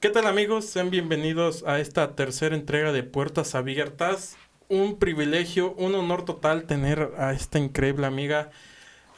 ¿Qué tal amigos? Sean bienvenidos a esta tercera entrega de Puertas Abiertas. Un privilegio, un honor total tener a esta increíble amiga.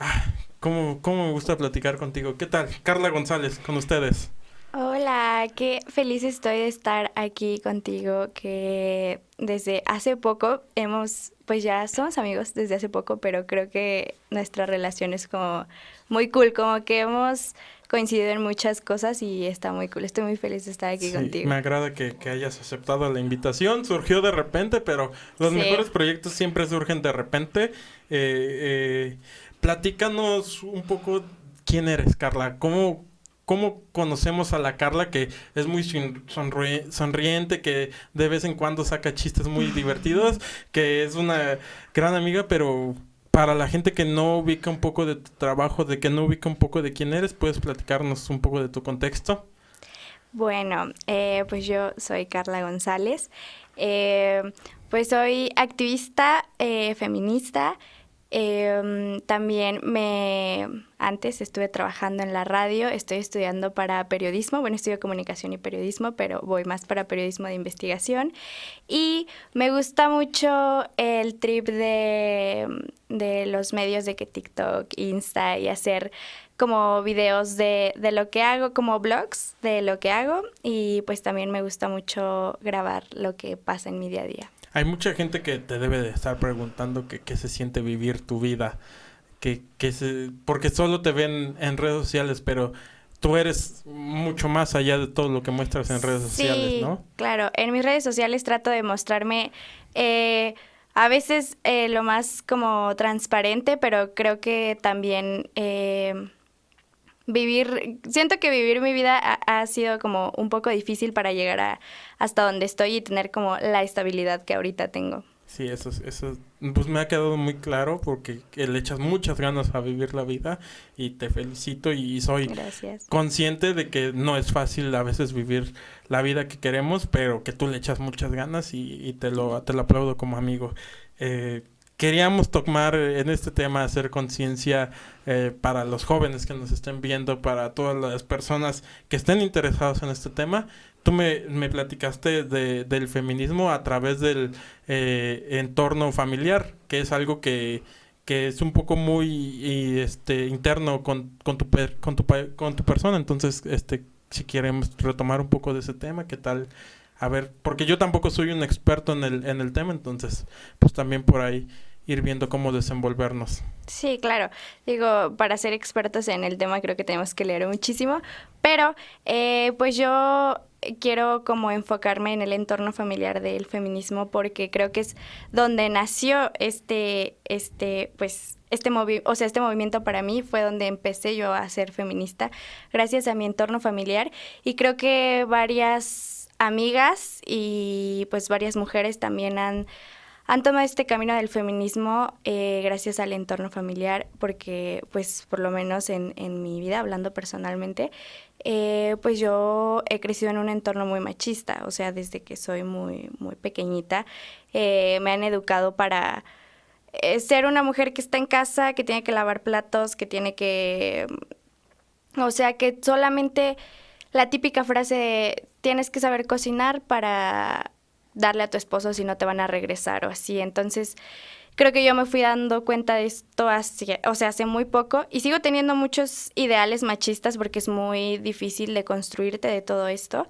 Ah, ¿cómo, ¿Cómo me gusta platicar contigo? ¿Qué tal? Carla González, con ustedes. Hola, qué feliz estoy de estar aquí contigo, que desde hace poco hemos, pues ya somos amigos desde hace poco, pero creo que nuestra relación es como muy cool, como que hemos coincidido en muchas cosas y está muy cool. Estoy muy feliz de estar aquí sí, contigo. Me agrada que, hayas aceptado la invitación. Surgió de repente, pero los mejores proyectos siempre surgen de repente. Eh, eh, platícanos un poco quién eres, Carla. ¿Cómo, ¿Cómo conocemos a la Carla que es muy sonriente, que de vez en cuando saca chistes muy divertidos, que es una gran amiga, pero para la gente que no ubica un poco de tu trabajo, de que no ubica un poco de quién eres, ¿puedes platicarnos un poco de tu contexto? Bueno, eh, pues yo soy Carla González. Eh, pues soy activista eh, feminista. Em, también me antes estuve trabajando en la radio, estoy estudiando para periodismo, bueno, estudio comunicación y periodismo, pero voy más para periodismo de investigación. Y me gusta mucho el trip de, de los medios de que TikTok, Insta y hacer como videos de, de, lo que hago, como blogs de lo que hago. Y pues también me gusta mucho grabar lo que pasa en mi día a día. Hay mucha gente que te debe de estar preguntando que qué se siente vivir tu vida, que, que se, porque solo te ven en redes sociales, pero tú eres mucho más allá de todo lo que muestras en redes sociales, ¿no? Claro, en mis redes sociales trato de mostrarme eh, a veces eh, lo más como transparente, pero creo que también eh, vivir, siento que vivir mi vida ha, sido como un poco difícil para llegar a hasta donde estoy y tener como la estabilidad que ahorita tengo. Sí, eso, eso pues me ha quedado muy claro porque le echas muchas ganas a vivir la vida y te felicito y soy consciente de que no es fácil a veces vivir la vida que queremos, pero que tú le echas muchas ganas y, te, lo, te lo aplaudo como amigo. Eh, queríamos tomar en este tema, hacer conciencia eh, para los jóvenes que nos estén viendo, para todas las personas que estén interesados en este tema. Tú me, me platicaste de, del feminismo a través del eh, entorno familiar, que es algo que, que es un poco muy y, este interno con, con, tu, con, tu, con tu persona. Entonces, este si queremos retomar un poco de ese tema, ¿qué tal? A ver, porque yo tampoco soy un experto en el, en el tema, entonces, pues también por ahí ir viendo cómo desenvolvernos. Sí, claro. Digo, para ser expertos en el tema creo que tenemos que leer muchísimo, pero eh, pues yo quiero como enfocarme en el entorno familiar del feminismo porque creo que es donde nació este, este, pues, este o sea, este movimiento para mí fue donde empecé yo a ser feminista gracias a mi entorno familiar y creo que varias amigas y pues varias mujeres también han han tomado este camino del feminismo eh, gracias al entorno familiar, porque pues por lo menos en, en mi vida, hablando personalmente, eh, pues yo he crecido en un entorno muy machista, o sea, desde que soy muy, muy pequeñita, eh, me han educado para ser una mujer que está en casa, que tiene que lavar platos, que tiene que, o sea, que solamente la típica frase, tienes que saber cocinar para darle a tu esposo si no te van a regresar o así. Entonces, creo que yo me fui dando cuenta de esto hace, o sea, hace muy poco y sigo teniendo muchos ideales machistas porque es muy difícil de construirte de todo esto.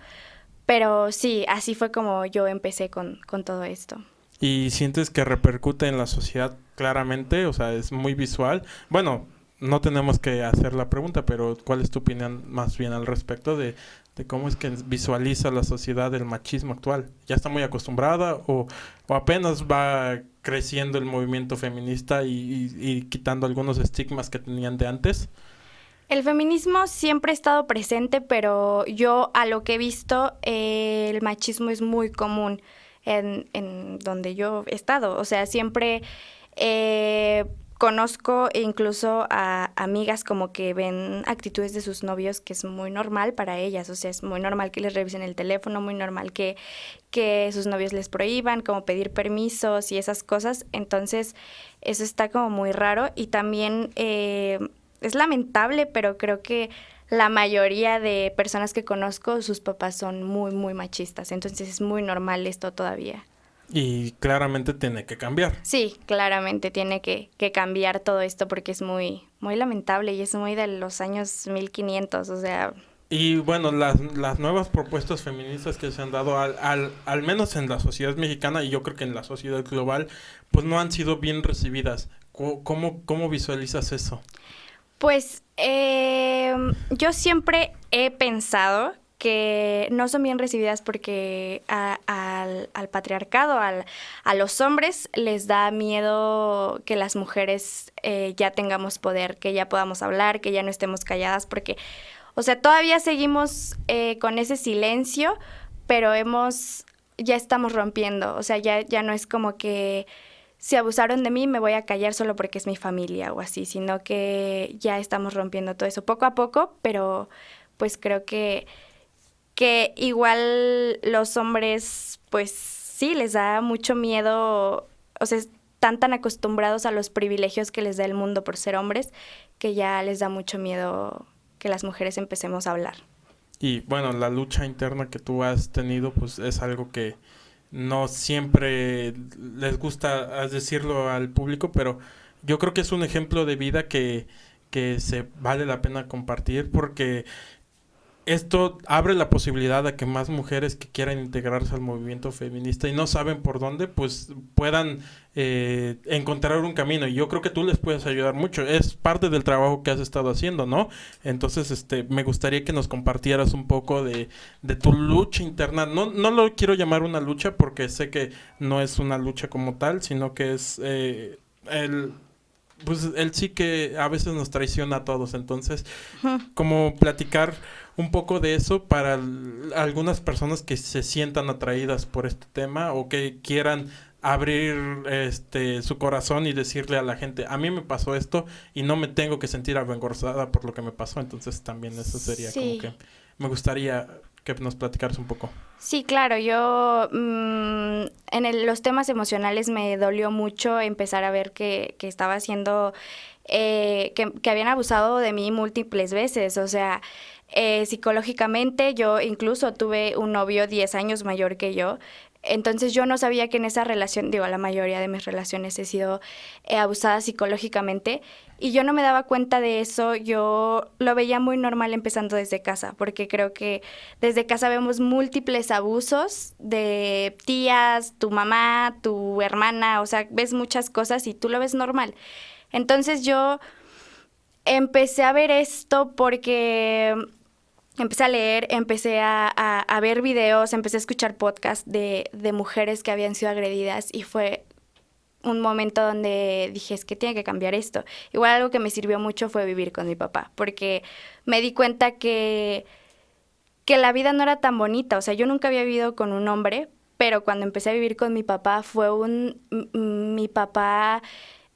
Pero sí, así fue como yo empecé con, con todo esto. ¿Y sientes que repercute en la sociedad claramente? O sea, es muy visual. Bueno, no tenemos que hacer la pregunta, pero ¿cuál es tu opinión más bien al respecto de, de cómo es que visualiza la sociedad el machismo actual. ¿Ya está muy acostumbrada o, apenas va creciendo el movimiento feminista y, quitando algunos estigmas que tenían de antes? El feminismo siempre ha estado presente, pero yo a lo que he visto, el machismo es muy común en, en donde yo he estado. O sea, siempre... Eh, Conozco incluso a amigas como que ven actitudes de sus novios que es muy normal para ellas, o sea, es muy normal que les revisen el teléfono, muy normal que, que sus novios les prohíban, como pedir permisos y esas cosas, entonces eso está como muy raro y también eh, es lamentable, pero creo que la mayoría de personas que conozco, sus papás son muy, muy machistas. Entonces es muy normal esto todavía. Y claramente tiene que cambiar. Sí, claramente tiene que, que, cambiar todo esto porque es muy, muy lamentable y es muy de los años 1500, o sea... Y bueno, las, las nuevas propuestas feministas que se han dado, al, al, al menos en la sociedad mexicana y yo creo que en la sociedad global, pues no han sido bien recibidas. ¿Cómo, cómo visualizas eso? Pues eh, yo siempre he pensado que no son bien recibidas porque al, patriarcado, a los hombres les da miedo que las mujeres eh, ya tengamos poder, que ya podamos hablar, que ya no estemos calladas, porque, o sea, todavía seguimos eh, con ese silencio, pero hemos, ya estamos rompiendo, o sea, ya, ya no es como que si abusaron de mí me voy a callar solo porque es mi familia o así, sino que ya estamos rompiendo todo eso poco a poco, pero pues creo que que igual los hombres, pues sí, les da mucho miedo, o sea, están tan acostumbrados a los privilegios que les da el mundo por ser hombres, que ya les da mucho miedo que las mujeres empecemos a hablar. Y bueno, la lucha interna que tú has tenido, pues es algo que no siempre les gusta decirlo al público, pero yo creo que es un ejemplo de vida que, que se vale la pena compartir porque esto abre la posibilidad a que más mujeres que quieran integrarse al movimiento feminista y no saben por dónde, pues puedan eh, encontrar un camino. Y yo creo que tú les puedes ayudar mucho. Es parte del trabajo que has estado haciendo, ¿no? Entonces, este, me gustaría que nos compartieras un poco de, de tu lucha interna. No, no lo quiero llamar una lucha porque sé que no es una lucha como tal, sino que es eh, el pues él sí que a veces nos traiciona a todos. Entonces, como platicar un poco de eso para algunas personas que se sientan atraídas por este tema o que quieran abrir este su corazón y decirle a la gente, a mí me pasó esto y no me tengo que sentir avergonzada por lo que me pasó, entonces también eso sería como que me gustaría que nos platicaras un poco. Sí, claro, yo mm, en los temas emocionales me dolió mucho empezar a ver que, que estaba haciendo, eh, que, que habían abusado de mí múltiples veces, o sea, eh, psicológicamente yo incluso tuve un novio 10 años mayor que yo. Entonces yo no sabía que en esa relación, digo, la mayoría de mis relaciones he sido eh, abusada psicológicamente y yo no me daba cuenta de eso, yo lo veía muy normal empezando desde casa, porque creo que desde casa vemos múltiples abusos de tías, tu mamá, tu hermana, o sea, ves muchas cosas y tú lo ves normal. Entonces yo empecé a ver esto porque empecé a leer, empecé a, ver videos, empecé a escuchar podcasts de, de, mujeres que habían sido agredidas y fue un momento donde dije, es que tiene que cambiar esto. Igual algo que me sirvió mucho fue vivir con mi papá, porque me di cuenta que, que la vida no era tan bonita. O sea, yo nunca había vivido con un hombre, pero cuando empecé a vivir con mi papá fue un... Mi papá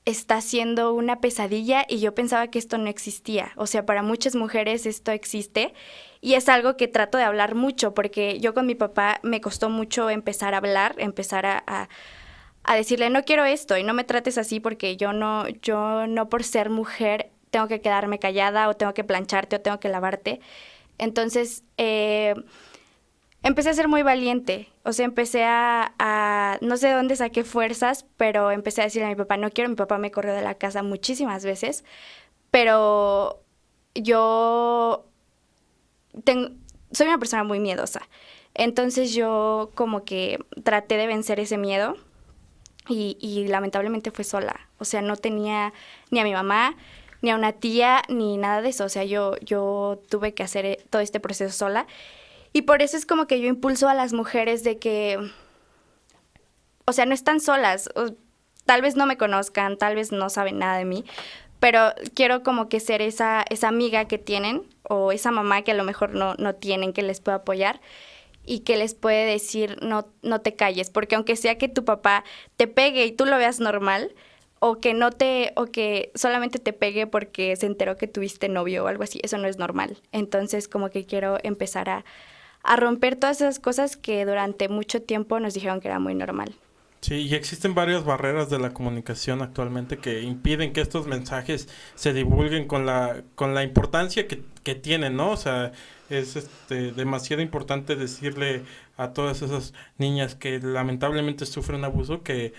está siendo una pesadilla y yo pensaba que esto no existía. O sea, para muchas mujeres esto existe y es algo que trato de hablar mucho porque yo con mi papá me costó mucho empezar a hablar, empezar a, decirle no quiero esto y no me trates así porque yo no, yo no por ser mujer tengo que quedarme callada o tengo que plancharte o tengo que lavarte. Entonces, eh, empecé a ser muy valiente. O sea, empecé a, no sé de dónde saqué fuerzas, pero empecé a decirle a mi papá, no quiero, mi papá me corrió de la casa muchísimas veces, pero yo soy una persona muy miedosa. Entonces yo como que traté de vencer ese miedo y, y lamentablemente fue sola. O sea, no tenía ni a mi mamá, ni a una tía, ni nada de eso. O sea, yo, yo tuve que hacer eh, todo este proceso sola. Y por eso es como que yo impulso a las mujeres de que, o sea, no están solas, tal vez no me conozcan, tal vez no saben nada de mí, pero quiero como que ser esa, esa amiga que tienen o esa mamá que a lo mejor no, no tienen, que les pueda apoyar y que les puede decir no, no te calles, porque aunque sea que tu papá te pegue y tú lo veas normal, o que no te, o que solamente te pegue porque se enteró que tuviste novio o algo así, eso no es normal. Entonces como que quiero empezar a, a romper todas esas cosas que durante mucho tiempo nos dijeron que era muy normal. Sí, y existen varias barreras de la comunicación actualmente que impiden que estos mensajes se divulguen con la, con la importancia que, que tienen, ¿no? O sea, es este, demasiado importante decirle a todas esas niñas que lamentablemente sufren abuso que,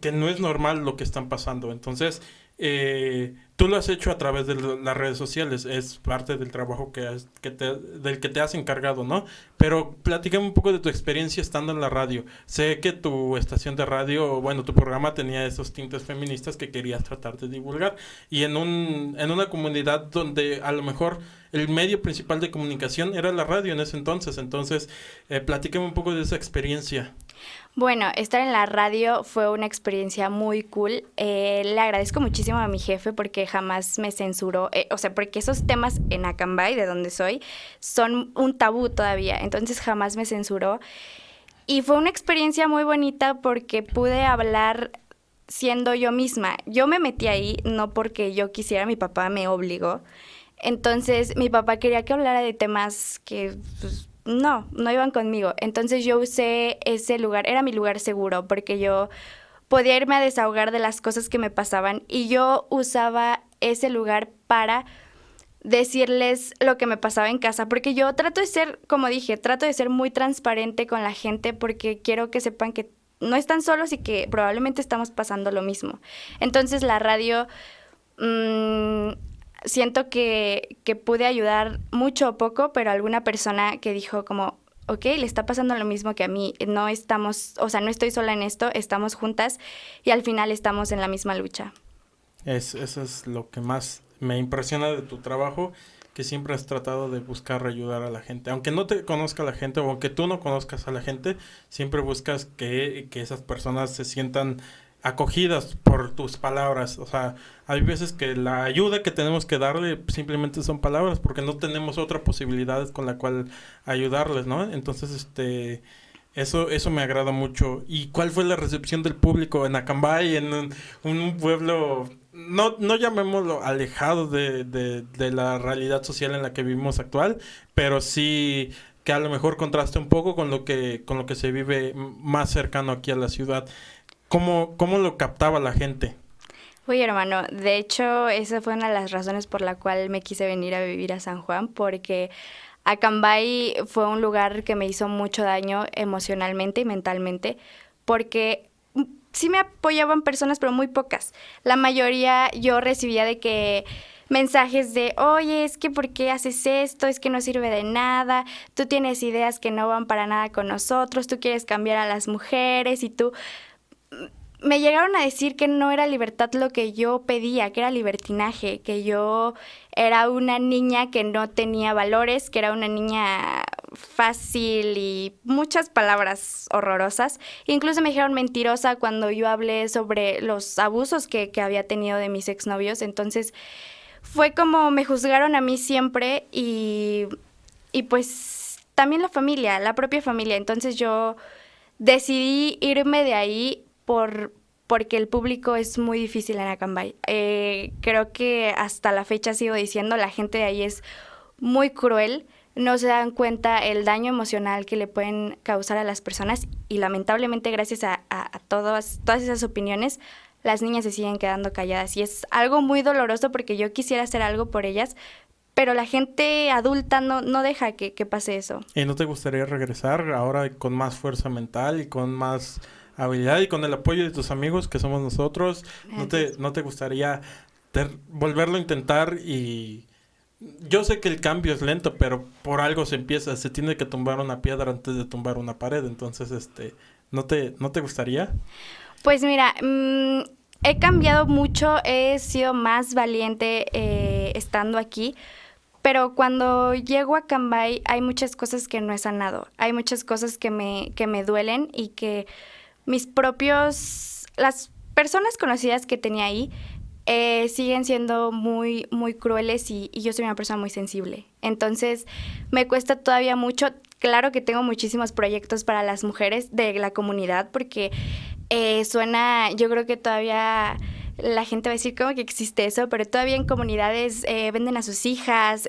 que no es normal lo que están pasando. Entonces, eh, tú lo has hecho a través de las redes sociales, es parte del trabajo que, que te, del que te has encargado, ¿no? Pero platícame un poco de tu experiencia estando en la radio. Sé que tu estación de radio, bueno, tu programa tenía esos tintes feministas que querías tratar de divulgar y en, un, en una comunidad donde a lo mejor el medio principal de comunicación era la radio en ese entonces. Entonces, eh, platícame un poco de esa experiencia. Bueno, estar en la radio fue una experiencia muy cool. Eh, le agradezco muchísimo a mi jefe porque jamás me censuró. Eh, o sea, porque esos temas en Acambay, de donde soy, son un tabú todavía. Entonces jamás me censuró. Y fue una experiencia muy bonita porque pude hablar siendo yo misma. Yo me metí ahí no porque yo quisiera, mi papá me obligó. Entonces mi papá quería que hablara de temas que pues, no, no iban conmigo. Entonces yo usé ese lugar, era mi lugar seguro, porque yo podía irme a desahogar de las cosas que me pasaban y yo usaba ese lugar para decirles lo que me pasaba en casa, porque yo trato de ser, como dije, trato de ser muy transparente con la gente porque quiero que sepan que no están solos y que probablemente estamos pasando lo mismo. Entonces la radio mmm, siento que, que pude ayudar mucho o poco, pero alguna persona que dijo como, ok, le está pasando lo mismo que a mí, no estamos, o sea, no estoy sola en esto, estamos juntas y al final estamos en la misma lucha. Es, eso es lo que más me impresiona de tu trabajo, que siempre has tratado de buscar ayudar a la gente. Aunque no te conozca la gente o aunque tú no conozcas a la gente, siempre buscas que, que esas personas se sientan acogidas por tus palabras. O sea, hay veces que la ayuda que tenemos que darle simplemente son palabras porque no tenemos otra posibilidad con la cual ayudarles, ¿no? Entonces, este... Eso, eso me agrada mucho. ¿Y cuál fue la recepción del público en Acambay, en un, pueblo, no, no llamémoslo alejado de, de, de, la realidad social en la que vivimos actual, pero sí que a lo mejor contraste un poco con lo que, con lo que se vive más cercano aquí a la ciudad. ¿Cómo, cómo lo captaba la gente? Oye, hermano, de hecho, esa fue una de las razones por la cual me quise venir a vivir a San Juan, porque Acambay fue un lugar que me hizo mucho daño emocionalmente y mentalmente, porque sí me apoyaban personas, pero muy pocas. La mayoría yo recibía de que mensajes de, oye, es que ¿por qué haces esto? Es que no sirve de nada, tú tienes ideas que no van para nada con nosotros, tú quieres cambiar a las mujeres y tú me llegaron a decir que no era libertad lo que yo pedía, que era libertinaje, que yo era una niña que no tenía valores, que era una niña fácil y muchas palabras horrorosas. Incluso me dijeron mentirosa cuando yo hablé sobre los abusos que, que había tenido de mis exnovios. Entonces fue como me juzgaron a mí siempre y, y pues también la familia, la propia familia. Entonces yo decidí irme de ahí por, porque el público es muy difícil en Acambay. Eh, creo que hasta la fecha sigo diciendo, la gente de ahí es muy cruel, no se dan cuenta el daño emocional que le pueden causar a las personas y lamentablemente gracias a, todas, todas esas opiniones, las niñas se siguen quedando calladas y es algo muy doloroso porque yo quisiera hacer algo por ellas, pero la gente adulta no, no deja que, que pase eso. ¿Y no te gustaría regresar ahora con más fuerza mental y con más habilidad y con el apoyo de tus amigos que somos nosotros, ¿no te, no te gustaría volverlo a intentar y yo sé que el cambio es lento, pero por algo se empieza, se tiene que tumbar una piedra antes de tumbar una pared, entonces este, ¿no te, no te gustaría? Pues mira, mm, he cambiado mucho, he sido más valiente eh, estando aquí. Pero cuando llego a Cambay hay muchas cosas que no he sanado, hay muchas cosas que me, que me duelen y que mis propios, las personas conocidas que tenía ahí eh, siguen siendo muy, muy crueles y, yo soy una persona muy sensible. Entonces me cuesta todavía mucho. Claro que tengo muchísimos proyectos para las mujeres de la comunidad porque eh, suena, yo creo que todavía la gente va a decir como que existe eso, pero todavía en comunidades eh, venden a sus hijas,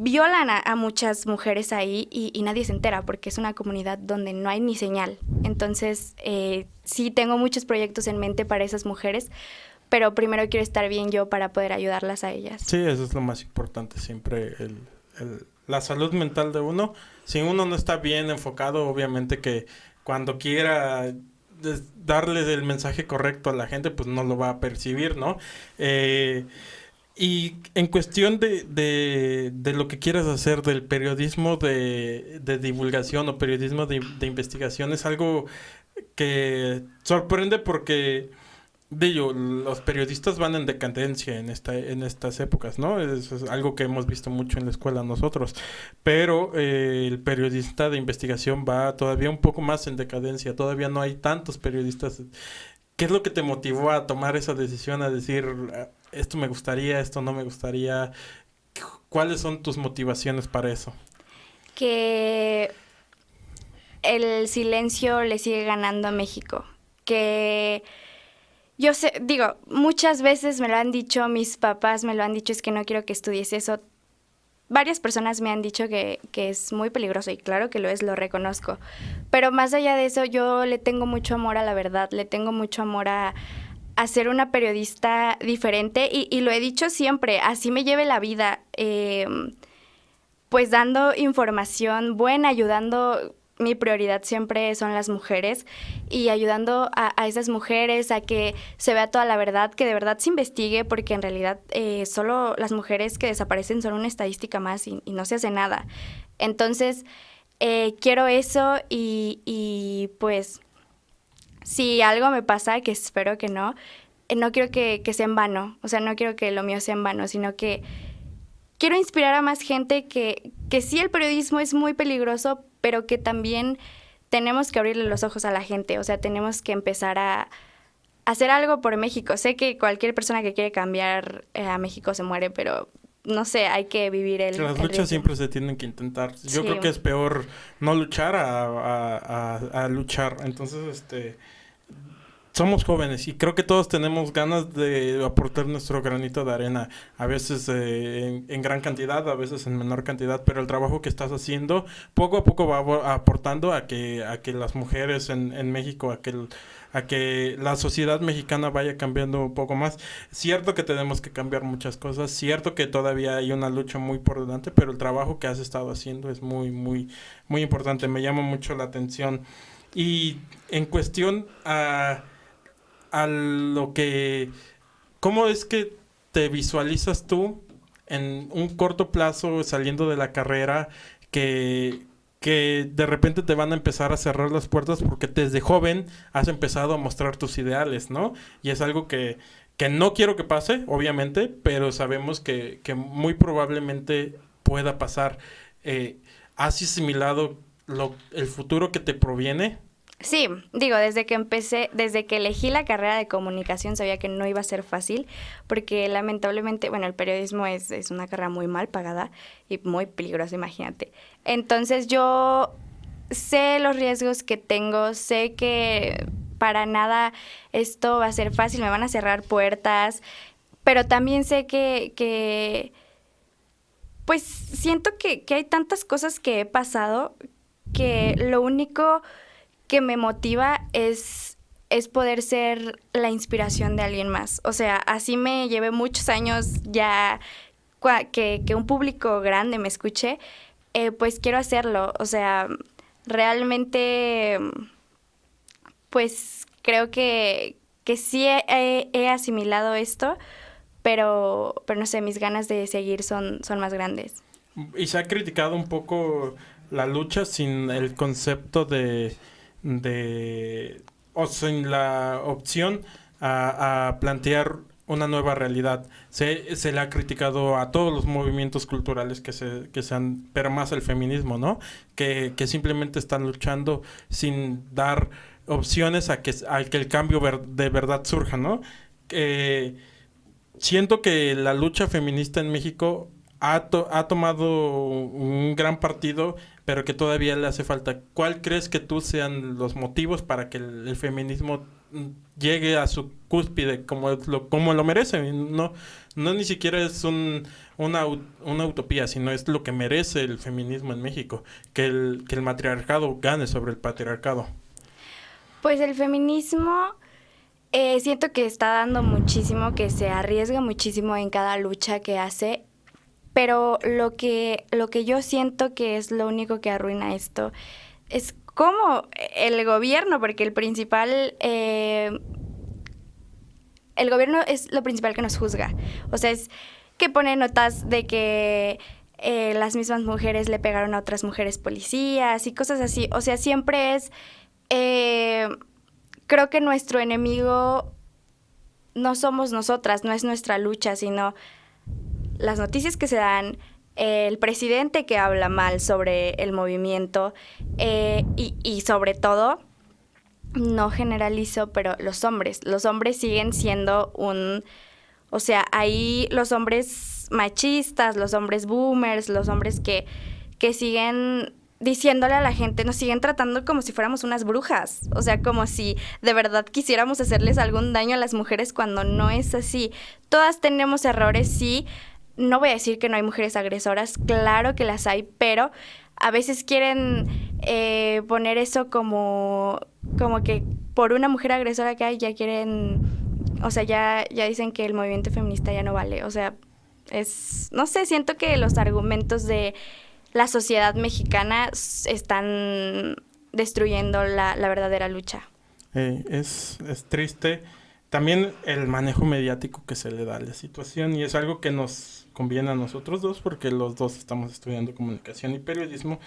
violan a, muchas mujeres ahí y, nadie se entera porque es una comunidad donde no hay ni señal. Entonces, eh, sí tengo muchos proyectos en mente para esas mujeres, pero primero quiero estar bien yo para poder ayudarlas a ellas. Sí, eso es lo más importante siempre, el, la salud mental de uno. Si uno no está bien enfocado, obviamente que cuando quiera darle el mensaje correcto a la gente, pues no lo va a percibir, ¿no? Eh, y en cuestión de, de, lo que quieras hacer del periodismo de, divulgación o periodismo de, investigación, es algo que sorprende porque Digo, los periodistas van en decadencia en esta en estas épocas, ¿no? Es algo que hemos visto mucho en la escuela nosotros. Pero eh, el periodista de investigación va todavía un poco más en decadencia. Todavía no hay tantos periodistas. ¿Qué es lo que te motivó a tomar esa decisión, a decir, esto me gustaría, esto no me gustaría? ¿Cuáles son tus motivaciones para eso? Que el silencio le sigue ganando a México. Que yo sé, digo, muchas veces me lo han dicho, mis papás me lo han dicho, es que no quiero que estudies eso. Varias personas me han dicho que, que es muy peligroso y claro que lo es, lo reconozco. Pero más allá de eso, yo le tengo mucho amor a la verdad, le tengo mucho amor a, ser una periodista diferente y, lo he dicho siempre, así me lleve la vida, em, pues dando información buena, ayudando mi prioridad siempre son las mujeres y ayudando a, esas mujeres a que se vea toda la verdad, que de verdad se investigue, porque en realidad eh, solo las mujeres que desaparecen son una estadística más y, no se hace nada. Entonces, eh, quiero eso y, y, pues si algo me pasa, que espero que no, eh, no quiero que, que sea en vano, o sea, no quiero que lo mío sea en vano, sino que quiero inspirar a más gente que, que sí el periodismo es muy peligroso, pero que también tenemos que abrirle los ojos a la gente, o sea, tenemos que empezar a, hacer algo por México. Sé que cualquier persona que quiere cambiar eh, a México se muere, pero no sé, hay que vivir el... Las luchas siempre se tienen que intentar. Yo creo que es peor no luchar a, a, luchar. Entonces, este somos jóvenes y creo que todos tenemos ganas de aportar nuestro granito de arena, a veces eh, en, gran cantidad, a veces en menor cantidad, pero el trabajo que estás haciendo poco a poco va aportando a que, a que las mujeres en, en México, a que, a que la sociedad mexicana vaya cambiando un poco más. Cierto que tenemos que cambiar muchas cosas, cierto que todavía hay una lucha muy por delante, pero el trabajo que has estado haciendo es muy, muy, muy importante, me llama mucho la atención. Y en cuestión a a lo que... ¿Cómo es que te visualizas tú en un corto plazo saliendo de la carrera que, que de repente te van a empezar a cerrar las puertas porque desde joven has empezado a mostrar tus ideales, ¿no? Y es algo que, que no quiero que pase, obviamente, pero sabemos que, que muy probablemente pueda pasar. Eh, ¿Has asimilado el futuro que te proviene? Sí, digo, desde que empecé, desde que elegí la carrera de comunicación sabía que no iba a ser fácil, porque lamentablemente, bueno, el periodismo es, es una carrera muy mal pagada y muy peligrosa, imagínate. Entonces yo sé los riesgos que tengo, sé que para nada esto va a ser fácil, me van a cerrar puertas, pero también sé que, que pues siento que, que hay tantas cosas que he pasado que lo único que me motiva es, es poder ser la inspiración de alguien más. O sea, así me llevé muchos años ya que, un público grande me escuche, eh, pues quiero hacerlo. O sea, realmente, pues creo que, que sí he, asimilado esto, pero, pero no sé, mis ganas de seguir son, son más grandes. Y se ha criticado un poco la lucha sin el concepto de de o sin la opción a, plantear una nueva realidad. Se, se, le ha criticado a todos los movimientos culturales que se, que se han, pero más el feminismo, ¿no? Que, que simplemente están luchando sin dar opciones a que, a que el cambio de verdad surja, ¿no? siento que la lucha feminista en México ha, ha tomado un gran partido pero que todavía le hace falta. ¿Cuál crees que tú sean los motivos para que el, feminismo llegue a su cúspide como lo, como lo merece. No, no ni siquiera es un, una, una, utopía, sino es lo que merece el feminismo en México, que el, que el matriarcado gane sobre el patriarcado. Pues el feminismo eh, siento que está dando muchísimo, que se arriesga muchísimo en cada lucha que hace, pero lo que, lo que yo siento que es lo único que arruina esto es cómo el gobierno, porque el principal... Eh, el gobierno es lo principal que nos juzga. O sea, es que pone notas de que eh, las mismas mujeres le pegaron a otras mujeres policías y cosas así. O sea, siempre es eh, creo que nuestro enemigo no somos nosotras, no es nuestra lucha, sino las noticias que se dan, el presidente que habla mal sobre el movimiento eh, y, y, sobre todo, no generalizo, pero los hombres, los hombres siguen siendo un, o sea, ahí los hombres machistas, los hombres boomers, los hombres que, que siguen diciéndole a la gente, nos siguen tratando como si fuéramos unas brujas, o sea, como si de verdad quisiéramos hacerles algún daño a las mujeres cuando no es así. Todas tenemos errores, sí, no voy a decir que no hay mujeres agresoras, claro que las hay, pero a veces quieren eh, poner eso como, como que por una mujer agresora que hay ya quieren, o sea, ya, ya dicen que el movimiento feminista ya no vale, o sea, es, no sé, siento que los argumentos de la sociedad mexicana están destruyendo la, verdadera lucha. Eh, es, es triste también el manejo mediático que se le da a la situación y es algo que nos conviene a nosotros dos porque los dos estamos estudiando comunicación y periodismo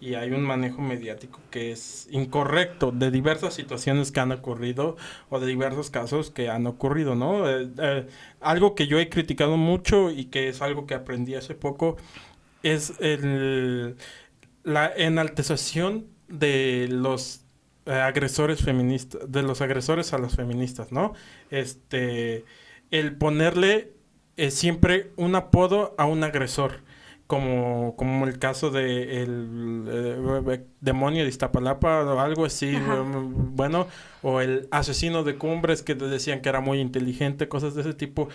y hay un manejo mediático que es incorrecto de diversas situaciones que han ocurrido o de diversos casos que han ocurrido, ¿no? Eh, eh, algo que yo he criticado mucho y que es algo que aprendí hace poco es el, la enaltezación de los agresores feministas, de los agresores a los feministas, ¿no? Este, el ponerle eh, siempre un apodo a un agresor, como, como el caso de el eh, demonio de Iztapalapa o algo así, bueno, o el asesino de cumbres que decían que era muy inteligente, cosas de ese tipo.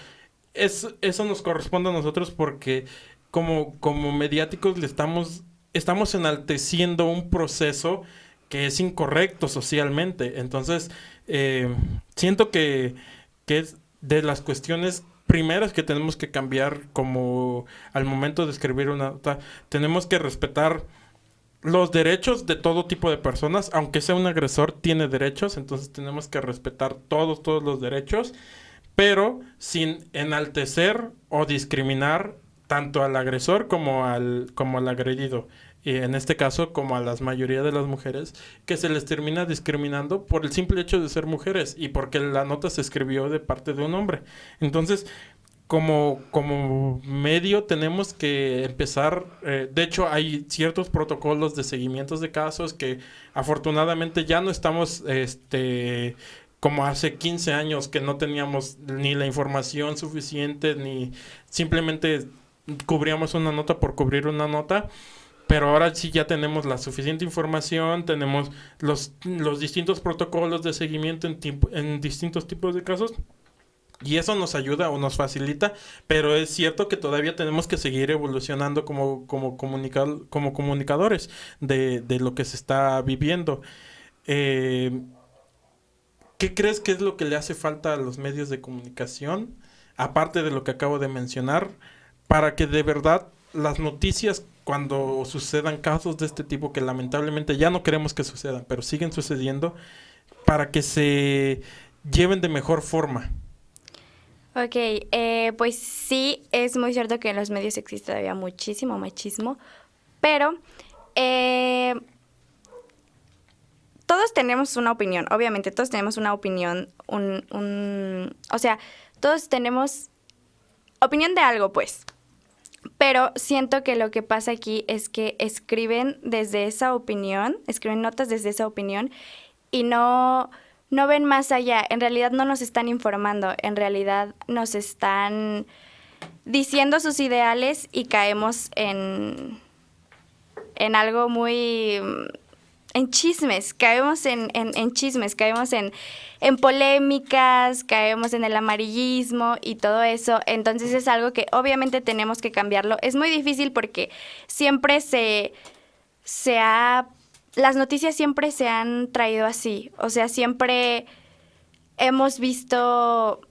Es, eso nos corresponde a nosotros porque como, como mediáticos le estamos, estamos enalteciendo un proceso que es incorrecto socialmente. Entonces, eh, siento que, que es de las cuestiones primeras que tenemos que cambiar como al momento de escribir una nota, tenemos que respetar los derechos de todo tipo de personas, aunque sea un agresor, tiene derechos, entonces tenemos que respetar todos, todos los derechos, pero sin enaltecer o discriminar tanto al agresor como al, como al agredido. Y en este caso, como a la mayoría de las mujeres, que se les termina discriminando por el simple hecho de ser mujeres y porque la nota se escribió de parte de un hombre. Entonces, como, como medio tenemos que empezar, eh, de hecho hay ciertos protocolos de seguimientos de casos que afortunadamente ya no estamos este, como hace 15 años que no teníamos ni la información suficiente ni simplemente cubríamos una nota por cubrir una nota, pero ahora sí ya tenemos la suficiente información, tenemos los, los distintos protocolos de seguimiento en, en distintos tipos de casos. Y eso nos ayuda o nos facilita, pero es cierto que todavía tenemos que seguir evolucionando como, como, como comunicadores de, de, lo que se está viviendo. Eh, ¿Qué crees que es lo que le hace falta a los medios de comunicación? Aparte de lo que acabo de mencionar, para que de verdad las noticias cuando sucedan casos de este tipo que lamentablemente ya no queremos que sucedan, pero siguen sucediendo, para que se lleven de mejor forma. Ok, eh, pues sí, es muy cierto que en los medios existe todavía muchísimo machismo, pero eh, todos tenemos una opinión, obviamente todos tenemos una opinión, un, un, o sea, todos tenemos opinión de algo, pues. Pero siento que lo que pasa aquí es que escriben desde esa opinión, escriben notas desde esa opinión y no, no ven más allá. En realidad no nos están informando, en realidad nos están diciendo sus ideales y caemos en, en algo muy en chismes, caemos en, en, chismes, caemos en, en polémicas, caemos en el amarillismo y todo eso. Entonces es algo que obviamente tenemos que cambiarlo. Es muy difícil porque siempre se, se ha... Las noticias siempre se han traído así. O sea, siempre hemos visto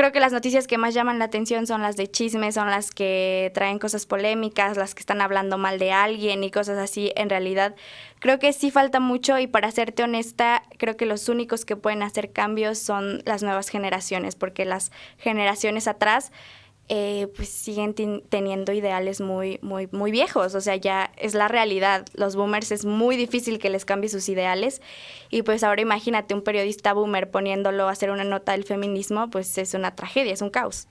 creo que las noticias que más llaman la atención son las de chismes, son las que traen cosas polémicas, las que están hablando mal de alguien y cosas así. En realidad, creo que sí falta mucho y para serte honesta, creo que los únicos que pueden hacer cambios son las nuevas generaciones, porque las generaciones atrás eh, pues siguen teniendo ideales muy, muy, muy viejos. O sea, ya es la realidad. Los boomers es muy difícil que les cambie sus ideales. Y pues ahora imagínate un periodista boomer poniéndolo a hacer una nota del feminismo, pues es una tragedia, es un caos.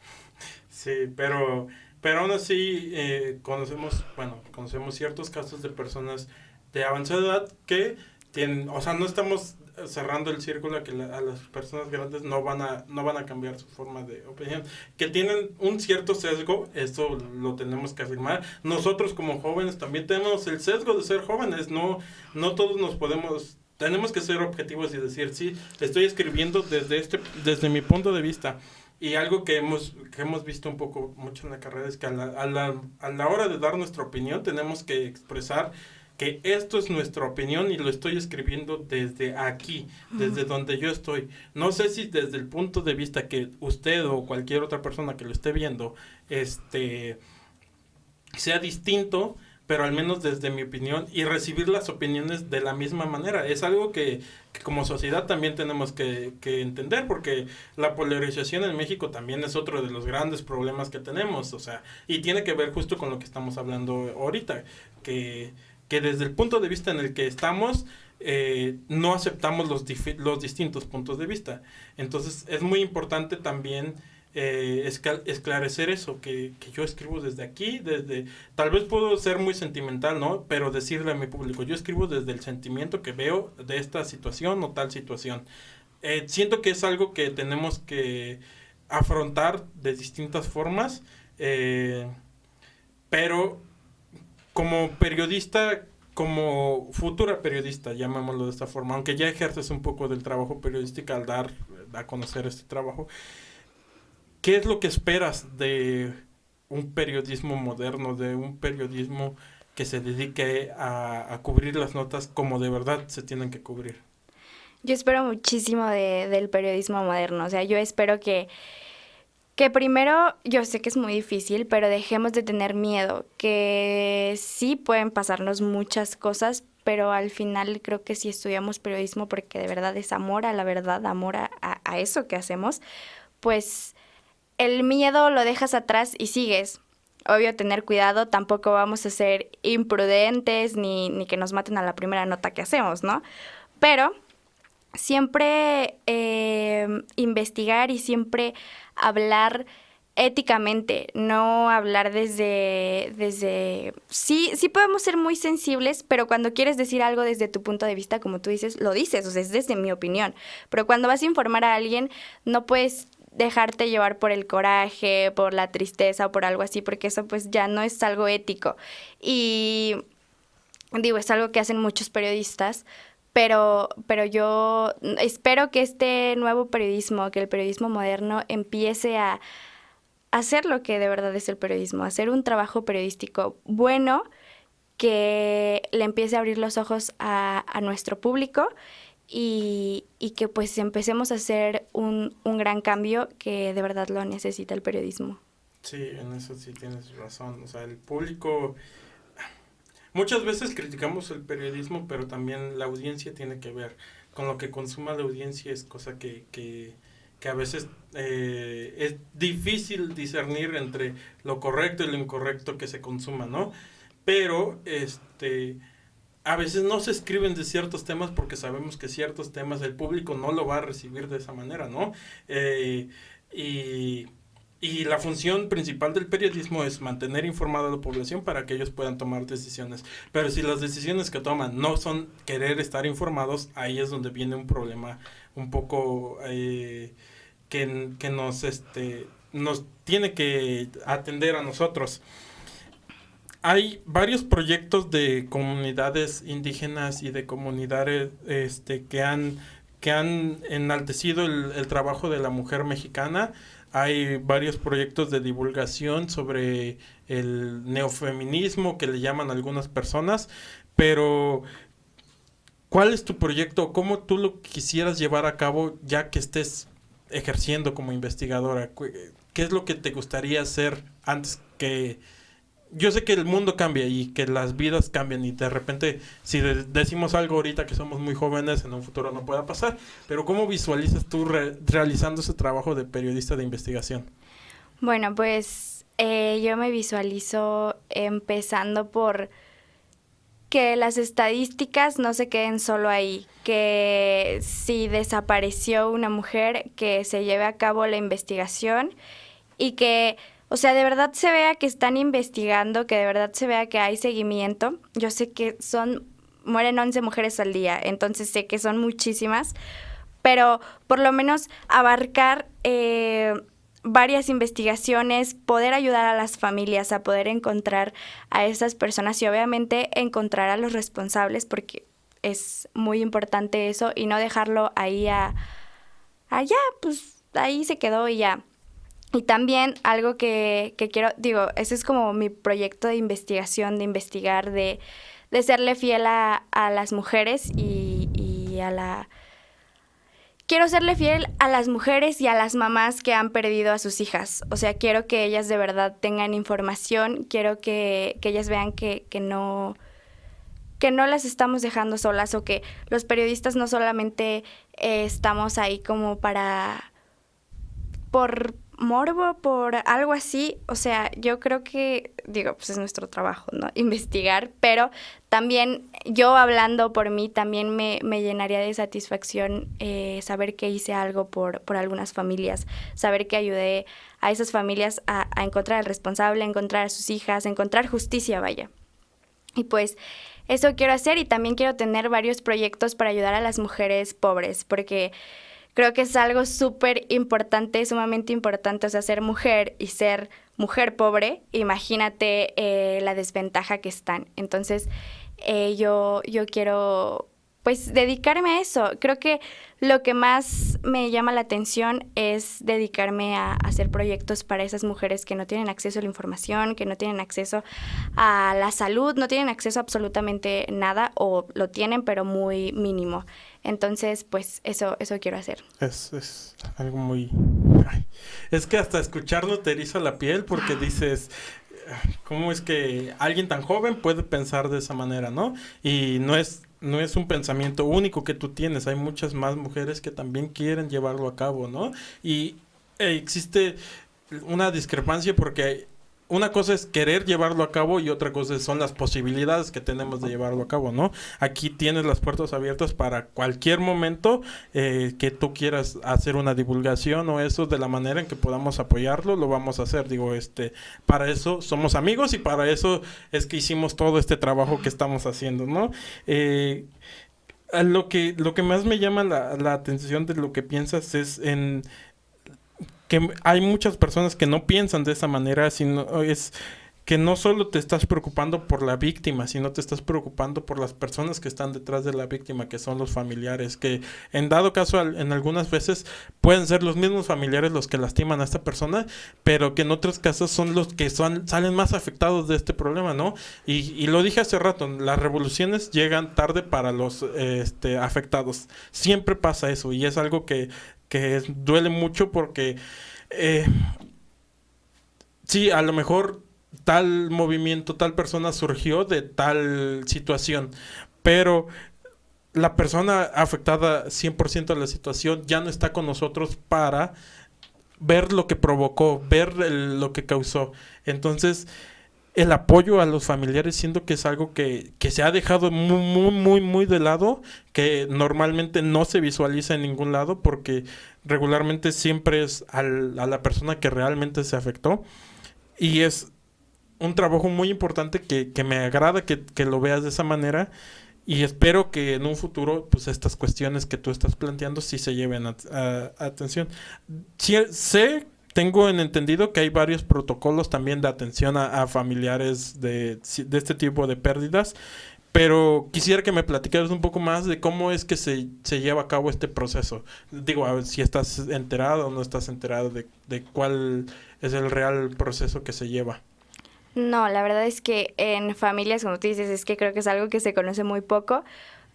Sí, pero, pero aún así eh, conocemos, bueno, conocemos ciertos casos de personas de avanzada edad que tienen, o sea, no estamos cerrando el círculo a que a las personas grandes no van a no van a cambiar su forma de opinión. Que tienen un cierto sesgo esto lo tenemos que afirmar. Nosotros como jóvenes también tenemos el sesgo de ser jóvenes no no todos nos podemos tenemos que ser objetivos y decir sí estoy escribiendo desde este desde mi punto de vista y algo que hemos, que hemos visto un poco mucho en la carrera es que a la, a la, a la hora de dar nuestra opinión tenemos que expresar que esto es nuestra opinión y lo estoy escribiendo desde aquí, desde donde yo estoy. No sé si desde el punto de vista que usted o cualquier otra persona que lo esté viendo, este sea distinto, pero al menos desde mi opinión y recibir las opiniones de la misma manera. Es algo que, como sociedad también tenemos que, que, entender porque la polarización en México también es otro de los grandes problemas que tenemos, o sea, y tiene que ver justo con lo que estamos hablando ahorita, que que desde el punto de vista en el que estamos, eh, no aceptamos los, los distintos puntos de vista. Entonces es muy importante también eh, esclarecer eso, que, que, yo escribo desde aquí, desde, tal vez puedo ser muy sentimental, ¿no? Pero decirle a mi público, yo escribo desde el sentimiento que veo de esta situación o tal situación. Eh, siento que es algo que tenemos que afrontar de distintas formas, pero como periodista, como futura periodista, llamémoslo de esta forma, aunque ya ejerces un poco del trabajo periodístico al dar a conocer este trabajo, ¿qué es lo que esperas de un periodismo moderno, de un periodismo que se dedique a, a cubrir las notas como de verdad se tienen que cubrir? Yo espero muchísimo de, del periodismo moderno, o sea, yo espero que que primero, yo sé que es muy difícil, pero dejemos de tener miedo, que sí pueden pasarnos muchas cosas, pero al final creo que si estudiamos periodismo porque de verdad es amor a la verdad, amor a, a eso que hacemos, pues el miedo lo dejas atrás y sigues. Obvio, tener cuidado, tampoco vamos a ser imprudentes ni, ni que nos maten a la primera nota que hacemos, ¿no? Pero siempre eh, investigar y siempre hablar éticamente, no hablar desde, desde, sí, sí podemos ser muy sensibles, pero cuando quieres decir algo desde tu punto de vista, como tú dices, lo dices, o sea, es desde mi opinión, pero cuando vas a informar a alguien, no puedes dejarte llevar por el coraje, por la tristeza o por algo así, porque eso pues ya no es algo ético. Y digo, es algo que hacen muchos periodistas, pero, pero yo espero que este nuevo periodismo, que el periodismo moderno empiece a hacer lo que de verdad es el periodismo, hacer un trabajo periodístico bueno que le empiece a abrir los ojos a, nuestro público y, y, que pues empecemos a hacer un, un gran cambio que de verdad lo necesita el periodismo. Sí, en eso sí tienes razón. O sea, el público Muchas veces criticamos el periodismo, pero también la audiencia tiene que ver con lo que consuma la audiencia, es cosa que, que, que a veces eh, es difícil discernir entre lo correcto y lo incorrecto que se consuma, ¿no? Pero, este, a veces no se escriben de ciertos temas porque sabemos que ciertos temas el público no lo va a recibir de esa manera, ¿no? Eh, y y la función principal del periodismo es mantener informada a la población para que ellos puedan tomar decisiones. Pero si las decisiones que toman no son querer estar informados, ahí es donde viene un problema un poco eh, que, que, nos, este, nos tiene que atender a nosotros. hay varios proyectos de comunidades indígenas y de comunidades este, que han que han enaltecido el, el trabajo de la mujer mexicana. Hay varios proyectos de divulgación sobre el neofeminismo que le llaman algunas personas, pero ¿cuál es tu proyecto? ¿Cómo tú lo quisieras llevar a cabo ya que estés ejerciendo como investigadora? ¿Qué es lo que te gustaría hacer antes que yo sé que el mundo cambia y que las vidas cambian y de repente si decimos algo ahorita que somos muy jóvenes en un futuro no pueda pasar, pero ¿cómo visualizas tú realizando ese trabajo de periodista de investigación? Bueno, pues eh, yo me visualizo empezando por que las estadísticas no se queden solo ahí, que si desapareció una mujer, que se lleve a cabo la investigación y que o sea, de verdad se vea que están investigando, que de verdad se vea que hay seguimiento. Yo sé que son, mueren 11 mujeres al día, entonces sé que son muchísimas, pero por lo menos abarcar eh, varias investigaciones, poder ayudar a las familias a poder encontrar a esas personas y obviamente encontrar a los responsables, porque es muy importante eso y no dejarlo ahí a, allá, pues ahí se quedó y ya. Y también algo que, quiero, digo, ese es como mi proyecto de investigación, de investigar, de, serle fiel a, las mujeres y, y, a la... Quiero serle fiel a las mujeres y a las mamás que han perdido a sus hijas. O sea, quiero que ellas de verdad tengan información, quiero que, ellas vean que, que no que no las estamos dejando solas o que los periodistas no solamente eh, estamos ahí como para por morbo por algo así, o sea, yo creo que, digo, pues es nuestro trabajo, ¿no? Investigar, pero también yo hablando por mí, también me, llenaría de satisfacción eh, saber que hice algo por, por algunas familias, saber que ayudé a esas familias a, a encontrar al responsable, a encontrar a sus hijas, a encontrar justicia, vaya. Y pues eso quiero hacer y también quiero tener varios proyectos para ayudar a las mujeres pobres, porque creo que es algo súper importante, sumamente importante, o sea, ser mujer y ser mujer pobre, imagínate eh, la desventaja que están. Entonces, eh, yo, yo quiero pues dedicarme a eso. Creo que lo que más me llama la atención es dedicarme a, hacer proyectos para esas mujeres que no tienen acceso a la información, que no tienen acceso a la salud, no tienen acceso a absolutamente nada o lo tienen pero muy mínimo. Entonces, pues eso, eso quiero hacer. Es, es algo muy... es que hasta escucharlo te eriza la piel porque dices, ¿cómo es que alguien tan joven puede pensar de esa manera, no? Y no es no es un pensamiento único que tú tienes, hay muchas más mujeres que también quieren llevarlo a cabo, ¿no? Y existe una discrepancia porque una cosa es querer llevarlo a cabo y otra cosa son las posibilidades que tenemos de llevarlo a cabo, ¿no? Aquí tienes las puertas abiertas para cualquier momento eh, que tú quieras hacer una divulgación o eso de la manera en que podamos apoyarlo, lo vamos a hacer. Digo, este, para eso somos amigos y para eso es que hicimos todo este trabajo que estamos haciendo, ¿no? Eh, lo que, lo que más me llama la, la atención de lo que piensas es en que hay muchas personas que no piensan de esa manera, sino es que no solo te estás preocupando por la víctima, sino te estás preocupando por las personas que están detrás de la víctima, que son los familiares, que en dado caso en algunas veces pueden ser los mismos familiares los que lastiman a esta persona, pero que en otros casos son los que son, salen más afectados de este problema, ¿no? Y, y lo dije hace rato, las revoluciones llegan tarde para los este, afectados. Siempre pasa eso y es algo que que duele mucho porque eh, sí, a lo mejor tal movimiento, tal persona surgió de tal situación, pero la persona afectada 100% de la situación ya no está con nosotros para ver lo que provocó, ver lo que causó. Entonces, el apoyo a los familiares siento que es algo que, se ha dejado muy, muy, muy, muy de lado, que normalmente no se visualiza en ningún lado porque regularmente siempre es a la persona que realmente se afectó y es un trabajo muy importante que, me agrada que, lo veas de esa manera y espero que en un futuro pues estas cuestiones que tú estás planteando sí se lleven a, atención. sé tengo en entendido que hay varios protocolos también de atención a, familiares de, de, este tipo de pérdidas. Pero quisiera que me platicaras un poco más de cómo es que se, se lleva a cabo este proceso. Digo, a ver si estás enterado o no estás enterado de, cuál es el real proceso que se lleva. No, la verdad es que en familias, como tú dices, es que creo que es algo que se conoce muy poco.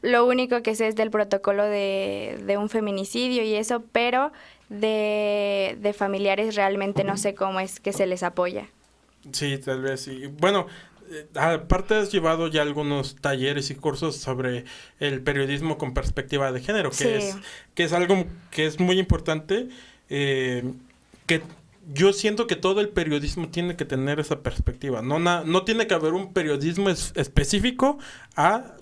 Lo único que sé es del protocolo de un feminicidio y eso, pero de, de familiares realmente no sé cómo es que se les apoya. Sí, tal vez sí. Bueno, eh, aparte has llevado ya algunos talleres y cursos sobre el periodismo con perspectiva de género, que, es, que es algo que es muy importante, eh, que yo siento que todo el periodismo tiene que tener esa perspectiva, no, no tiene que haber un periodismo específico a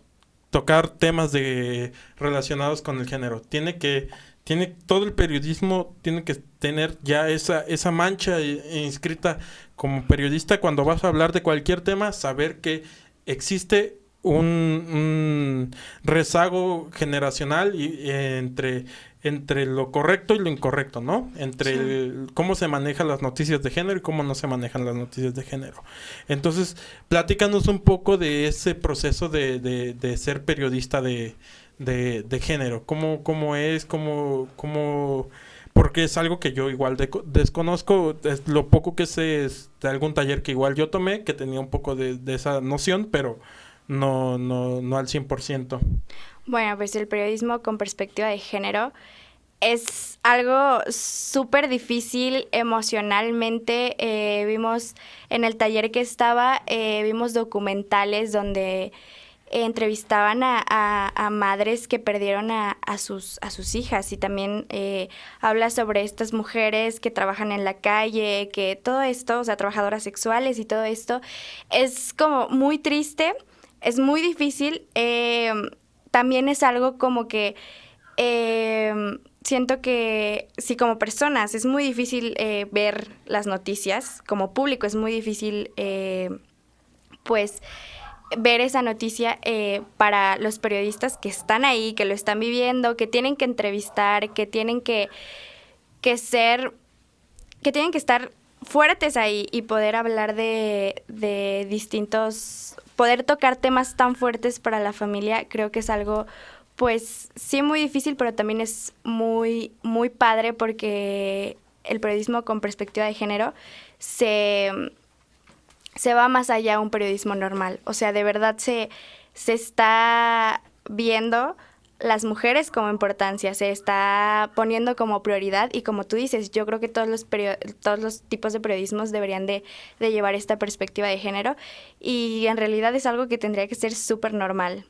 tocar temas de relacionados con el género, tiene que tiene todo el periodismo tiene que tener ya esa esa mancha inscrita como periodista cuando vas a hablar de cualquier tema saber que existe un, rezago generacional y, entre entre lo correcto y lo incorrecto, ¿no? Entre cómo se manejan las noticias de género y cómo no se manejan las noticias de género. Entonces, platícanos un poco de ese proceso de, de, de ser periodista de, de, de género. ¿Cómo, cómo es? ¿Cómo, cómo...? Porque es algo que yo igual desconozco. Es lo poco que sé es de algún taller que igual yo tomé, que tenía un poco de, de esa noción, pero no, no, no al 100%. Bueno, pues el periodismo con perspectiva de género es algo súper difícil emocionalmente. Eh, vimos en el taller que estaba, eh, vimos documentales donde entrevistaban a, madres que perdieron a, sus, a sus hijas. Y también eh, habla sobre estas mujeres que trabajan en la calle, que todo esto, o sea, trabajadoras sexuales y todo esto, es como muy triste, es muy difícil, eh, también es algo como que... Eh, siento que sí, como personas es muy difícil ver las noticias, como público es muy difícil, pues, ver esa noticia eh, para los periodistas que están ahí, que lo están viviendo, que tienen que entrevistar, que tienen que, que ser, que tienen que estar fuertes ahí y poder hablar de, de distintos, poder tocar temas tan fuertes para la familia, creo que es algo pues sí muy difícil, pero también es muy, muy padre porque el periodismo con perspectiva de género se se va más allá un periodismo normal. O sea, de verdad se, se está viendo las mujeres como importancia, se está poniendo como prioridad y como tú dices, yo creo que todos los, todos los tipos de periodismos deberían de, de, llevar esta perspectiva de género y en realidad es algo que tendría que ser súper normal.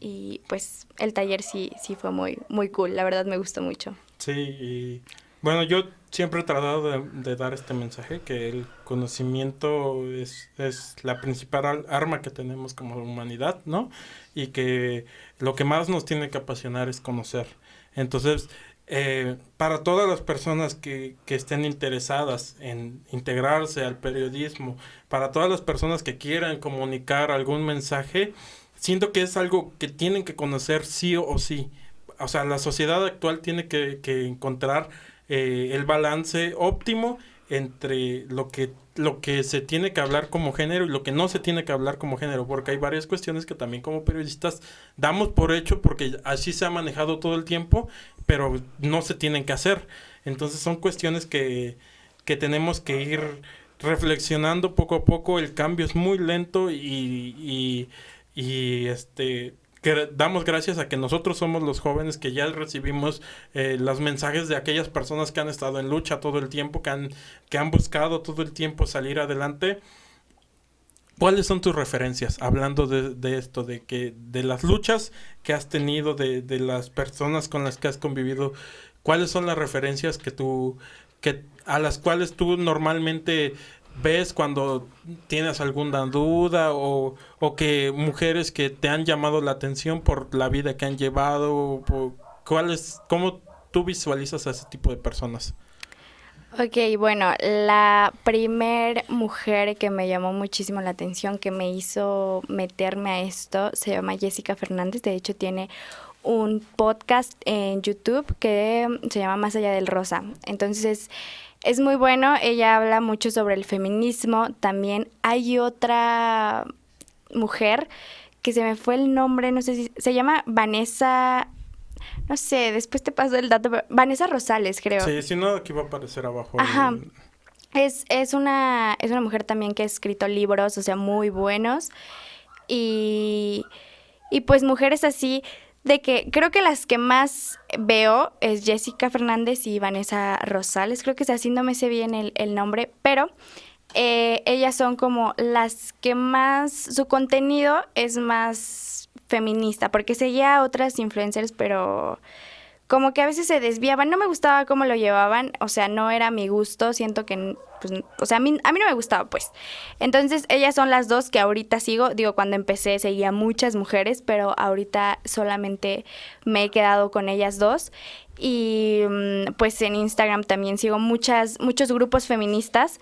Y pues el taller sí, sí fue muy, muy cool, la verdad me gustó mucho. Sí, y bueno, yo siempre he tratado de, dar este mensaje, que el conocimiento es, es, la principal arma que tenemos como humanidad, ¿no? Y que lo que más nos tiene que apasionar es conocer. Entonces, eh, para todas las personas que, que estén interesadas en integrarse al periodismo, para todas las personas que quieran comunicar algún mensaje, siento que es algo que tienen que conocer sí o sí. O sea, la sociedad actual tiene que, que encontrar eh, el balance óptimo entre lo que lo que se tiene que hablar como género y lo que no se tiene que hablar como género, porque hay varias cuestiones que también como periodistas damos por hecho porque así se ha manejado todo el tiempo, pero no se tienen que hacer. Entonces son cuestiones que, que tenemos que ir reflexionando poco a poco, el cambio es muy lento y, y, y este que damos gracias a que nosotros somos los jóvenes que ya recibimos eh, los mensajes de aquellas personas que han estado en lucha todo el tiempo, que han, que han buscado todo el tiempo salir adelante. ¿Cuáles son tus referencias? Hablando de, de, esto, de que de las luchas que has tenido, de, de, las personas con las que has convivido, ¿cuáles son las referencias que tú, que a las cuales tú normalmente ves cuando tienes alguna duda o, o, que mujeres que te han llamado la atención por la vida que han llevado, ¿cuál es, ¿cómo tú visualizas a ese tipo de personas? Ok, bueno, la primer mujer que me llamó muchísimo la atención, que me hizo meterme a esto, se llama Jessica Fernández, de hecho tiene un podcast en YouTube que se llama Más allá del rosa. Entonces, es muy bueno, ella habla mucho sobre el feminismo. También hay otra mujer que se me fue el nombre, no sé si se llama Vanessa, no sé, después te paso el dato, Vanessa Rosales, creo. Sí, si no, aquí va a aparecer abajo. Ajá. Es, es, una, es una mujer también que ha escrito libros, o sea, muy buenos. Y, y pues mujeres así, de que creo que las que más veo es Jessica Fernández y Vanessa Rosales, creo que es así, no me sé bien el, el nombre, pero eh, ellas son como las que más, su contenido es más feminista, porque seguía a otras influencers, pero como que a veces se desviaban, no me gustaba cómo lo llevaban, o sea, no era mi gusto, siento que, pues, o sea, a mí, a mí no me gustaba, pues. Entonces, ellas son las dos que ahorita sigo, digo, cuando empecé seguía muchas mujeres, pero ahorita solamente me he quedado con ellas dos. Y mm, pues en Instagram también sigo muchas, muchos grupos feministas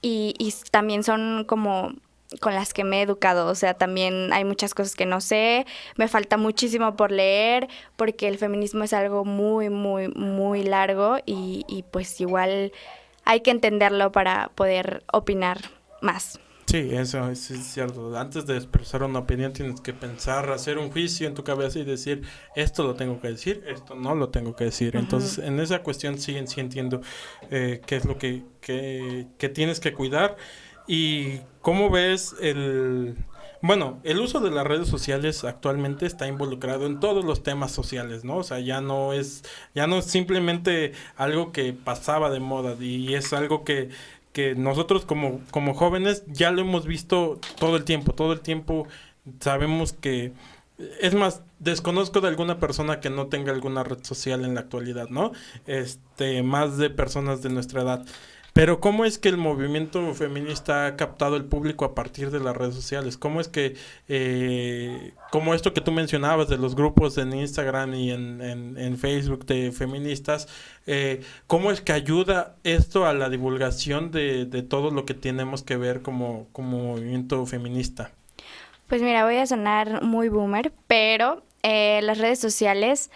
y, y también son como con las que me he educado. O sea, también hay muchas cosas que no sé, me falta muchísimo por leer, porque el feminismo es algo muy, muy, muy largo y, y pues igual hay que entenderlo para poder opinar más. Sí, eso es cierto. Antes de expresar una opinión tienes que pensar, hacer un juicio en tu cabeza y decir, esto lo tengo que decir, esto no lo tengo que decir. Entonces, en esa cuestión sí, sí entiendo eh, qué es lo que, que, que tienes que cuidar. ¿Y cómo ves el... Bueno, el uso de las redes sociales actualmente está involucrado en todos los temas sociales, ¿no? O sea, ya no es, ya no es simplemente algo que pasaba de moda y es algo que, que nosotros como, como jóvenes ya lo hemos visto todo el tiempo, todo el tiempo sabemos que, es más, desconozco de alguna persona que no tenga alguna red social en la actualidad, ¿no? Este, más de personas de nuestra edad. Pero ¿cómo es que el movimiento feminista ha captado el público a partir de las redes sociales? ¿Cómo es que, eh, como esto que tú mencionabas de los grupos en Instagram y en, Facebook de feministas, eh, ¿cómo es que ayuda esto a la divulgación de, de todo lo que tenemos que ver como, como movimiento feminista? Pues mira, voy a sonar muy boomer, pero eh, las redes sociales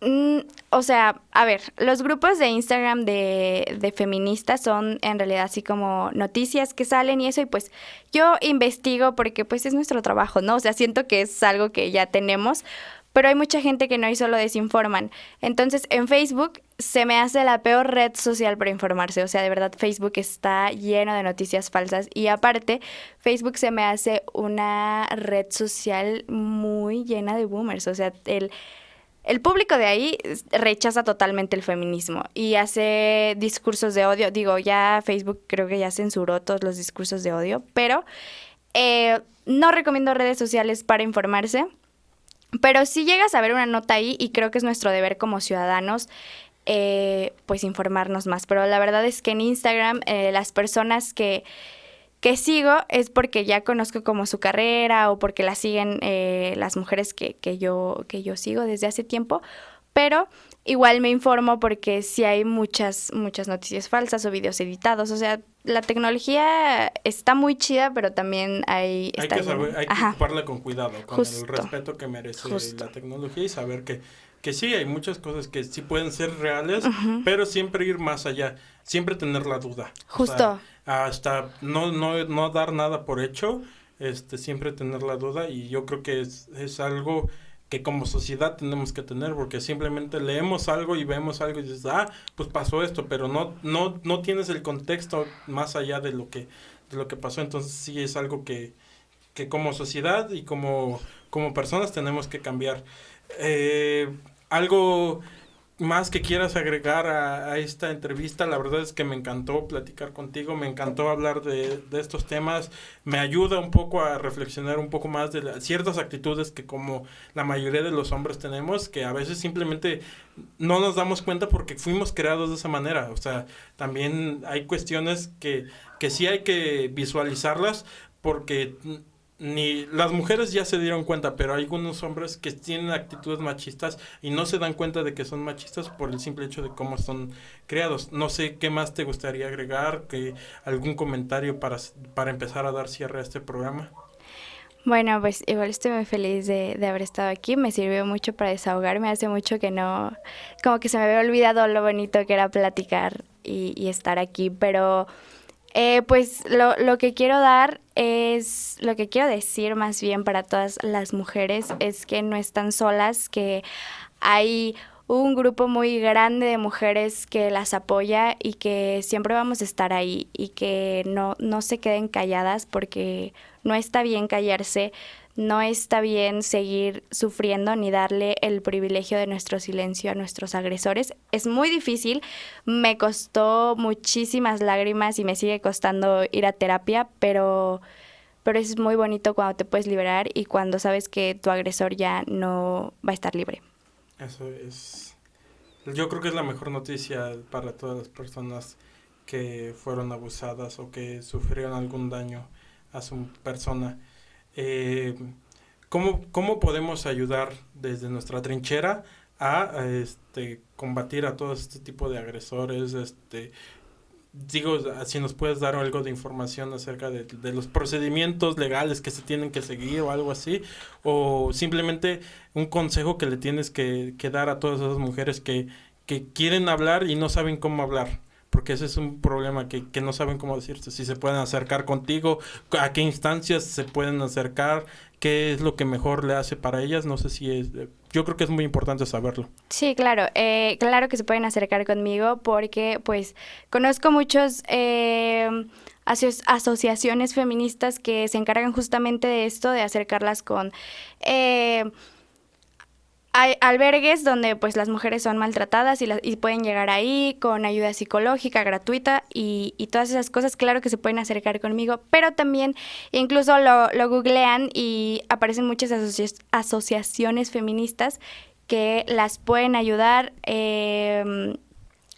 Mm, o sea, a ver, los grupos de Instagram de, de, feministas son en realidad así como noticias que salen y eso, y pues yo investigo porque pues es nuestro trabajo, ¿no? O sea, siento que es algo que ya tenemos, pero hay mucha gente que no y solo desinforman. Entonces, en Facebook se me hace la peor red social para informarse, o sea, de verdad Facebook está lleno de noticias falsas y aparte, Facebook se me hace una red social muy llena de boomers, o sea, el el público de ahí rechaza totalmente el feminismo y hace discursos de odio. Digo, ya Facebook creo que ya censuró todos los discursos de odio, pero eh, no recomiendo redes sociales para informarse. Pero si llegas a ver una nota ahí y creo que es nuestro deber como ciudadanos, eh, pues informarnos más. Pero la verdad es que en Instagram eh, las personas que que sigo es porque ya conozco como su carrera o porque la siguen eh, las mujeres que, que, yo, que yo sigo desde hace tiempo, pero igual me informo porque sí hay muchas, muchas noticias falsas o videos editados, o sea, la tecnología está muy chida, pero también hay... Hay que, saber, hay que ocuparla con cuidado, con el respeto que merece la tecnología y saber que que sí, hay muchas cosas que sí pueden ser reales, pero siempre ir más allá, siempre tener la duda. Justo. hasta no, no, no dar nada por hecho, este, siempre tener la duda y yo creo que es, es algo que como sociedad tenemos que tener, porque simplemente leemos algo y vemos algo y dices, ah, pues pasó esto, pero no, no, no tienes el contexto más allá de lo que, de lo que pasó, entonces sí es algo que, que como sociedad y como, como personas tenemos que cambiar. Eh, algo más que quieras agregar a, esta entrevista, la verdad es que me encantó platicar contigo, me encantó hablar de, estos temas, me ayuda un poco a reflexionar un poco más de ciertas actitudes que como la mayoría de los hombres tenemos, que a veces simplemente no nos damos cuenta porque fuimos creados de esa manera, o sea, también hay cuestiones que, que sí hay que visualizarlas porque ni las mujeres ya se dieron cuenta, pero hay algunos hombres que tienen actitudes machistas y no se dan cuenta de que son machistas por el simple hecho de cómo son creados. No sé qué más te gustaría agregar, que algún comentario para, para empezar a dar cierre a este programa. Bueno, pues igual estoy muy feliz de, de, haber estado aquí. Me sirvió mucho para desahogarme. Hace mucho que no, como que se me había olvidado lo bonito que era platicar y, estar aquí, pero eh, pues lo, lo, que quiero dar es, lo que quiero decir más bien para todas las mujeres es que no están solas, que hay un grupo muy grande de mujeres que las apoya y que siempre vamos a estar ahí y que no, no se queden calladas porque no está bien callarse, no está bien seguir sufriendo ni darle el privilegio de nuestro silencio a nuestros agresores. Es muy difícil, me costó muchísimas lágrimas y me sigue costando ir a terapia, pero, pero es muy bonito cuando te puedes liberar y cuando sabes que tu agresor ya no va a estar libre. Eso es. Yo creo que es la mejor noticia para todas las personas que fueron abusadas o que sufrieron algún daño a su persona. Eh, ¿cómo, ¿Cómo podemos ayudar desde nuestra trinchera a, este, combatir a todo este tipo de agresores? Este, digo, si nos puedes dar algo de información acerca de, los procedimientos legales que se tienen que seguir o algo así, o simplemente un consejo que le tienes que, dar a todas esas mujeres que, que quieren hablar y no saben cómo hablar porque ese es un problema que, que, no saben cómo decirte, si se pueden acercar contigo, a qué instancias se pueden acercar, qué es lo que mejor le hace para ellas, no sé si es, yo creo que es muy importante saberlo. Sí, claro, eh, claro que se pueden acercar conmigo porque pues conozco muchos... Eh, asociaciones feministas que se encargan justamente de esto, de acercarlas con eh, hay albergues donde pues las mujeres son maltratadas y, y pueden llegar ahí con ayuda psicológica gratuita y, todas esas cosas, claro que se pueden acercar conmigo, pero también incluso lo, lo googlean y aparecen muchas asociaciones feministas que las pueden ayudar. Em,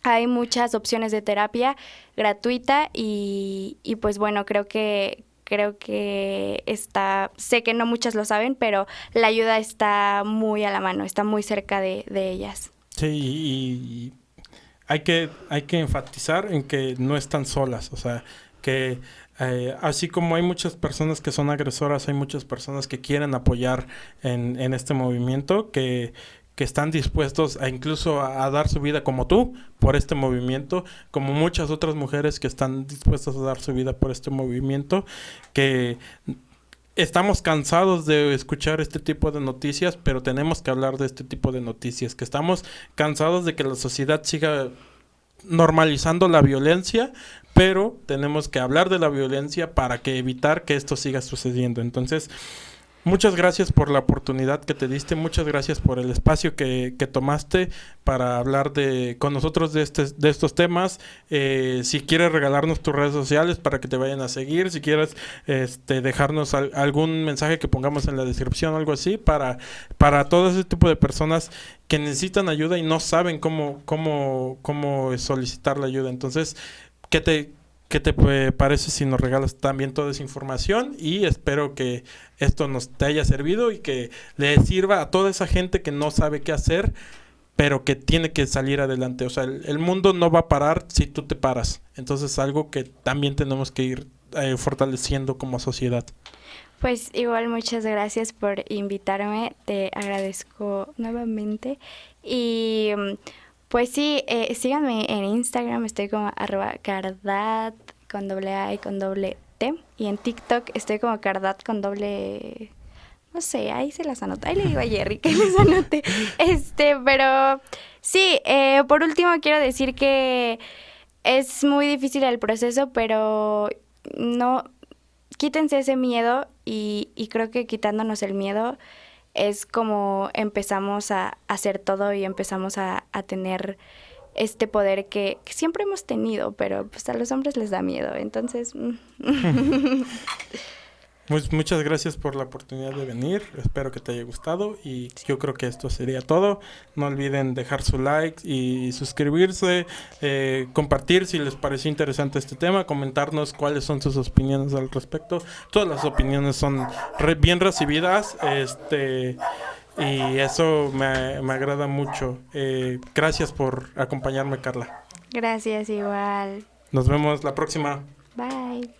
hay muchas opciones de terapia gratuita y pues bueno, creo que, creo que está, sé que no muchas lo saben, pero la ayuda está muy a la mano, está muy cerca de, ellas. Sí, y, hay, que, hay que enfatizar en que no están solas, o sea, que eh, así como hay muchas personas que son agresoras, hay muchas personas que quieren apoyar en, en este movimiento, que que están dispuestos a incluso a, dar su vida como tú por este movimiento, como muchas otras mujeres que están dispuestas a dar su vida por este movimiento, que estamos cansados de escuchar este tipo de noticias, pero tenemos que hablar de este tipo de noticias, que estamos cansados de que la sociedad siga normalizando la violencia, pero tenemos que hablar de la violencia para que evitar que esto siga sucediendo. Entonces, Muchas gracias por la oportunidad que te diste, muchas gracias por el espacio que, que tomaste para hablar de, con nosotros de, este, de estos temas. Eh, si quieres regalarnos tus redes sociales para que te vayan a seguir, si quieres este, dejarnos algún mensaje que pongamos en la descripción, algo así, para, para todo ese tipo de personas que necesitan ayuda y no saben cómo, cómo, cómo solicitar la ayuda. Entonces, ¿qué te, ¿Qué te parece si nos regalas también toda esa información? Y espero que esto nos te haya servido y que le sirva a toda esa gente que no sabe qué hacer, pero que tiene que salir adelante. O sea, el, mundo no va a parar si tú te paras. Entonces, algo que también tenemos que ir eh, fortaleciendo como sociedad. Pues igual muchas gracias por invitarme, te agradezco nuevamente y mm, pues sí, eh, síganme en Instagram, estoy como arroba cardat con doble A y con doble T. Y en TikTok estoy como cardat con doble... No sé, ahí se las anota. Ahí le digo a Jerry que les anote. Este, pero sí, eh, por último quiero decir que es muy difícil el proceso, pero no, quítense ese miedo y, y creo que quitándonos el miedo es como empezamos a hacer todo y empezamos a, tener este poder que, siempre hemos tenido, pero pues a los hombres les da miedo, entonces... Mm. muchas gracias por la oportunidad de venir, espero que te haya gustado y yo creo que esto sería todo. No olviden dejar su like y suscribirse, eh, compartir si les pareció interesante este tema, comentarnos cuáles son sus opiniones al respecto. Todas las opiniones son bien recibidas. Este y eso me, me agrada mucho. Eh, gracias por acompañarme, Carla. Gracias, igual. Nos vemos la próxima. Bye.